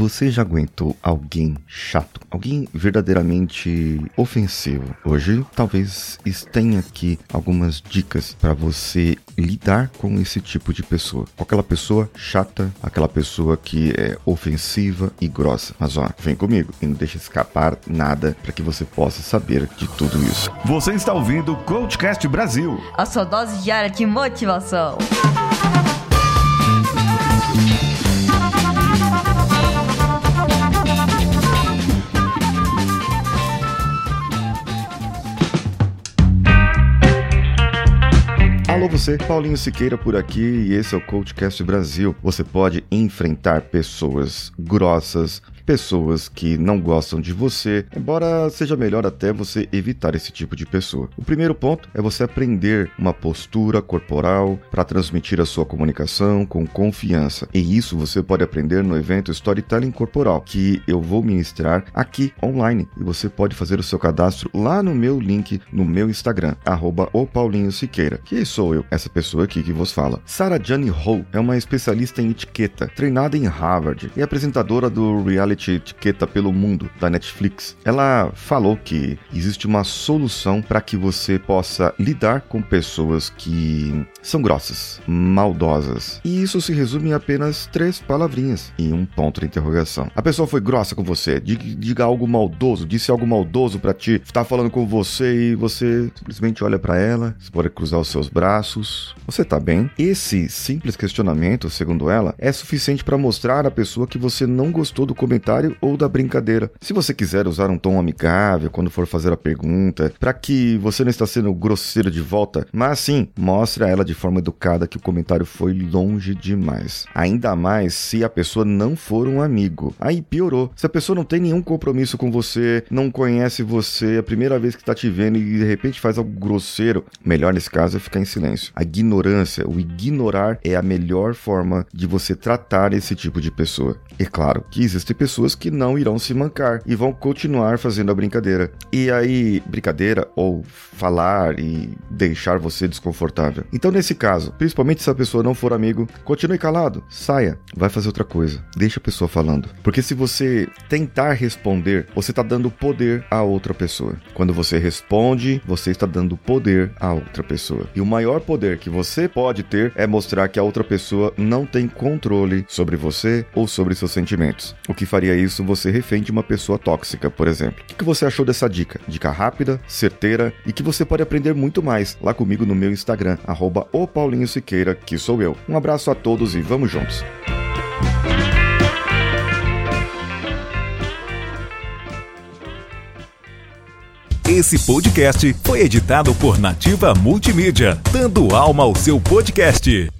Você já aguentou alguém chato, alguém verdadeiramente ofensivo? Hoje, talvez tenha aqui algumas dicas para você lidar com esse tipo de pessoa. Com aquela pessoa chata, aquela pessoa que é ofensiva e grossa. Mas ó, vem comigo e não deixa escapar nada para que você possa saber de tudo isso. Você está ouvindo o Coachcast Brasil a sua dose diária de motivação. Alô você, Paulinho Siqueira por aqui e esse é o Coachcast Brasil. Você pode enfrentar pessoas grossas, pessoas que não gostam de você, embora seja melhor até você evitar esse tipo de pessoa. O primeiro ponto é você aprender uma postura corporal para transmitir a sua comunicação com confiança. E isso você pode aprender no evento Storytelling Corporal, que eu vou ministrar aqui online. E você pode fazer o seu cadastro lá no meu link no meu Instagram, arroba o Paulinho Siqueira, que sou eu, essa pessoa aqui que vos fala. Sarah Jane Ho é uma especialista em etiqueta, treinada em Harvard e apresentadora do reality etiqueta pelo mundo da Netflix, ela falou que existe uma solução para que você possa lidar com pessoas que são grossas, maldosas. E isso se resume em apenas três palavrinhas e um ponto de interrogação. A pessoa foi grossa com você, diga, algo maldoso, disse algo maldoso para ti, está falando com você e você simplesmente olha para ela, você pode cruzar os seus braços. Você tá bem? Esse simples questionamento, segundo ela, é suficiente para mostrar à pessoa que você não gostou do comentário comentário ou da brincadeira. Se você quiser usar um tom amigável quando for fazer a pergunta, para que você não está sendo grosseiro de volta, mas sim, mostre a ela de forma educada que o comentário foi longe demais. Ainda mais se a pessoa não for um amigo. Aí piorou. Se a pessoa não tem nenhum compromisso com você, não conhece você, é a primeira vez que está te vendo e de repente faz algo grosseiro, melhor nesse caso é ficar em silêncio. A ignorância, o ignorar é a melhor forma de você tratar esse tipo de pessoa. É claro que existem pessoas pessoas que não irão se mancar e vão continuar fazendo a brincadeira. E aí, brincadeira ou falar e deixar você desconfortável. Então, nesse caso, principalmente se a pessoa não for amigo, continue calado, saia, vai fazer outra coisa, deixa a pessoa falando. Porque se você tentar responder, você está dando poder a outra pessoa. Quando você responde, você está dando poder a outra pessoa. E o maior poder que você pode ter é mostrar que a outra pessoa não tem controle sobre você ou sobre seus sentimentos. O que faria isso você refém de uma pessoa tóxica, por exemplo. O que você achou dessa dica? Dica rápida, certeira e que você pode aprender muito mais lá comigo no meu Instagram, arroba o Paulinho Siqueira, que sou eu. Um abraço a todos e vamos juntos! Esse podcast foi editado por Nativa Multimídia, dando alma ao seu podcast.